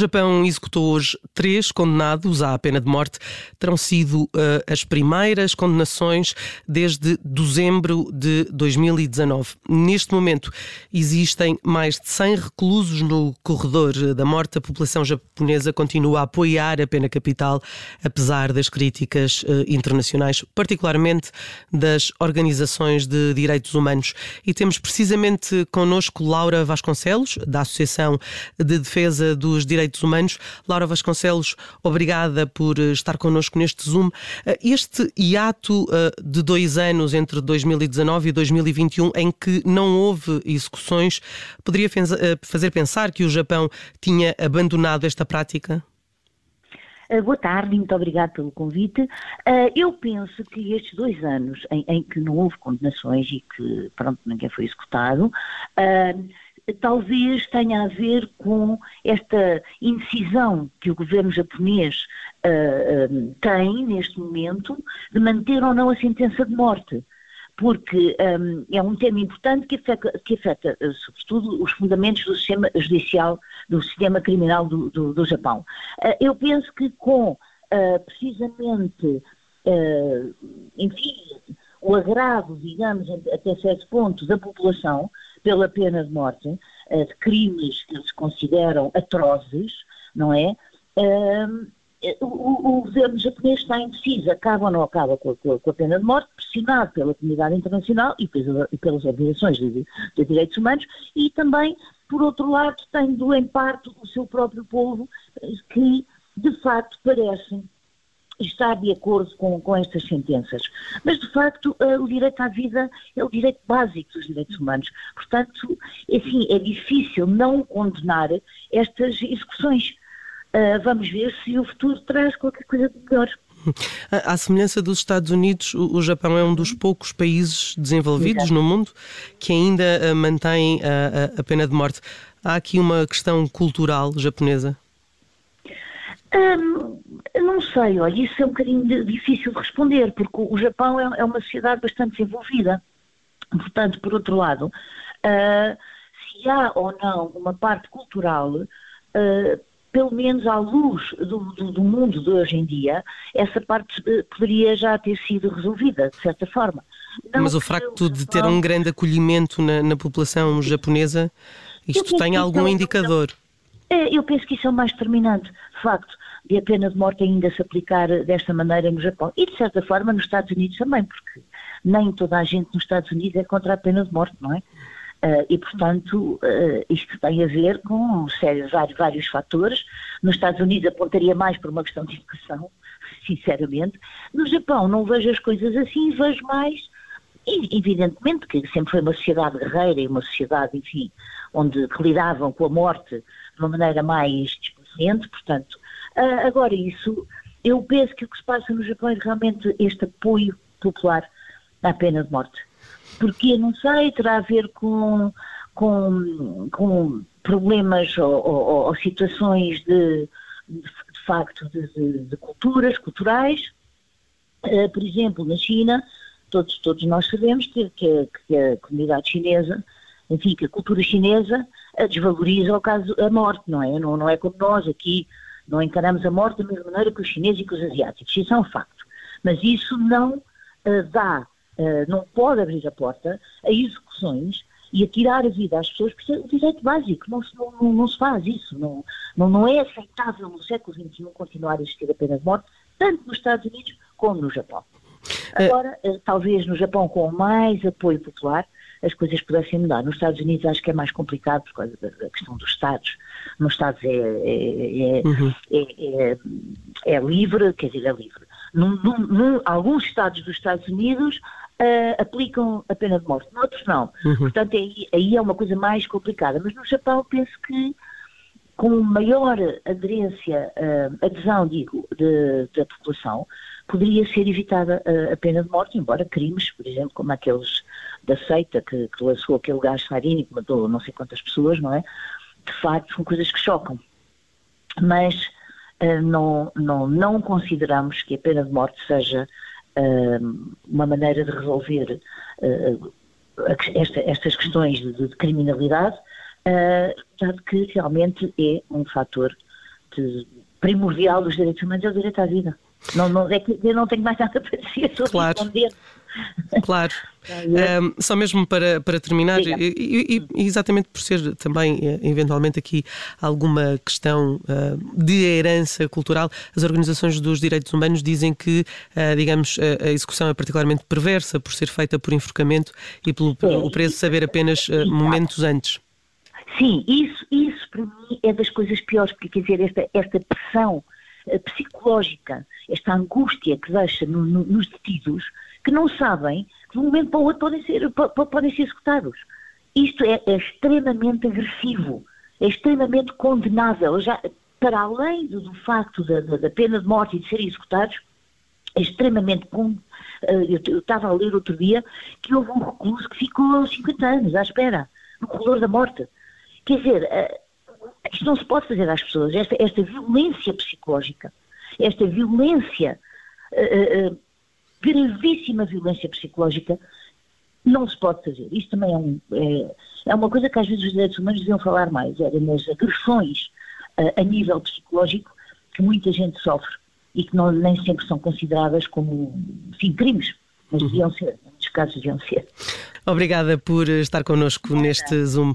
Japão executou hoje três condenados à pena de morte. Terão sido uh, as primeiras condenações desde dezembro de 2019. Neste momento, existem mais de 100 reclusos no corredor da morte. A população japonesa continua a apoiar a pena capital, apesar das críticas uh, internacionais, particularmente das organizações de direitos humanos. E temos precisamente connosco Laura Vasconcelos, da Associação de Defesa dos Direitos Direitos Humanos. Laura Vasconcelos, obrigada por eh, estar connosco neste Zoom. Eh, este hiato eh, de dois anos entre 2019 e 2021, em que não houve execuções, poderia fazer pensar que o Japão tinha abandonado esta prática? boa tarde, muito obrigado pelo convite. eu penso que estes dois anos em, em, que não houve condenações e que, pronto, ninguém foi executado, talvez tenha a ver com esta indecisão que o governo japonês uh, uh, tem neste momento de manter ou não a sentença de morte. Porque um, é um tema importante que afeta, que afeta uh, sobretudo, os fundamentos do sistema judicial, do sistema criminal do, do, do Japão. eu penso que com, precisamente, enfim, o agravo, digamos, até certo ponto, da população pela pena de morte, eh, de crimes que eles consideram atrozes, não é? Ehm, o, o, governo japonês está indeciso, acaba ou não acaba com a, com a, pena de morte, pressionado pela comunidade internacional e, e pelas organizações de, de, direitos humanos e também, por outro lado, tendo em parte o seu próprio povo que, de facto, parecem estar de acordo com, com estas sentenças. Mas, de facto, uh, o direito à vida é o direito básico dos direitos humanos. Portanto, assim, é difícil não condenar estas execuções. Uh, vamos ver se o futuro traz qualquer coisa de melhor. À semelhança dos Estados Unidos, o Japão é um dos poucos países desenvolvidos Exato. no mundo que ainda eh, mantém a, a, pena de morte. Há aqui uma questão cultural japonesa? Hum, não sei, olha, isso é um bocadinho difícil de responder, porque o Japão é, é uma sociedade bastante desenvolvida. Portanto, por outro lado, uh, se há ou não uma parte cultural, uh, pelo menos à luz do, do, do, mundo de hoje em dia, essa parte uh, poderia já ter sido resolvida, de certa forma. Não Mas o facto de ter um grande acolhimento na, na população japonesa, isto tem algum é indicador? É, eu penso que isso é o mais determinante, de facto de a pena de morte ainda se aplicar desta maneira no Japão. E, de certa forma, nos Estados Unidos também, porque nem toda a gente nos Estados Unidos é contra a pena de morte, não é? Uh, e, portanto, uh, isto tem a ver com sérios, vários, vários fatores. Nos Estados Unidos apontaria mais por uma questão de educação, sinceramente. No Japão não vejo as coisas assim, vejo mais, evidentemente, que sempre foi uma sociedade guerreira e uma sociedade, enfim, onde lidavam com a morte de uma maneira mais displicente, portanto, Uh, agora, isso, eu penso que o que se passa no Japão é realmente este apoio popular à pena de morte. Porque, não sei, terá a ver com, com, com problemas ou, ou, ou situações de, de, facto, de, de, culturas, culturais. Uh, por exemplo, na China, todos, todos nós sabemos que, que, que, a comunidade chinesa, enfim, que a cultura chinesa desvaloriza o caso a morte, não é? Não, não é como nós aqui não encaramos a morte da mesma maneira que os chineses e que os asiáticos. Isso é um facto. Mas isso não uh, dá, uh, não pode abrir a porta a execuções e a tirar a vida às pessoas, porque é o direito básico. Não se, não, não, se faz isso. Não, não, não é aceitável no século XXI continuar a existir a pena de morte, tanto nos Estados Unidos como no Japão. É. Agora, talvez no Japão com mais apoio popular, as coisas pudessem mudar. Nos Estados Unidos acho que é mais complicado por causa da, questão dos Estados. Nos Estados é, é, é, uhum. é, é, é livre, quer dizer, é livre. Num, num, num, alguns Estados dos Estados Unidos uh, aplicam a pena de morte, noutros não. Uhum. Portanto, aí, aí é uma coisa mais complicada. Mas no Japão penso que com maior aderência, uh, adesão, digo, de, da população, poderia ser evitada a, a, pena de morte, embora crimes, por exemplo, como aqueles da seita que, que lançou aquele gás sarínico, que matou não sei quantas pessoas, não é? De facto, são coisas que chocam. Mas uh, não, não, não consideramos que a pena de morte seja uh, uma maneira de resolver uh, esta, estas questões de, de criminalidade, dado que realmente é um fator parte primordial dos direitos humanos é o direito à vida. Não, não, é que eu não tenho mais nada para dizer sobre claro. responder. Claro. Um, só mesmo para, para terminar, e, e, exatamente por ser também, eh, eventualmente, aqui alguma questão uh, de herança cultural, as organizações dos direitos humanos dizem que, uh, digamos, a, a, execução é particularmente perversa por ser feita por enforcamento e pelo é, o preso saber apenas uh, momentos antes. Sim, isso, isso para mim é das coisas piores, porque quer dizer, esta, esta pressão psicológica, esta angústia que deixa no, no, nos detidos, que não sabem que de um momento para o outro podem ser, podem ser executados. Isto é, é extremamente agressivo, é extremamente condenável. Já, para além do, do facto da, da, da, pena de morte e de serem executados, é extremamente. Eh, eu, eu estava a ler outro dia que houve um recluso que ficou 50 anos à espera, no corredor da morte. Quer dizer, eh, isto não se pode fazer às pessoas. Esta, esta violência psicológica, esta violência, uh, uh, gravíssima violência psicológica, não se pode fazer. Isto também é, um, é, é, uma coisa que às vezes os direitos humanos deviam falar mais, era nas agressões uh, a nível psicológico que muita gente sofre e que não, nem sempre são consideradas como, crimes, mas deviam ser, em muitos casos deviam ser. Obrigada por estar connosco neste Zoom.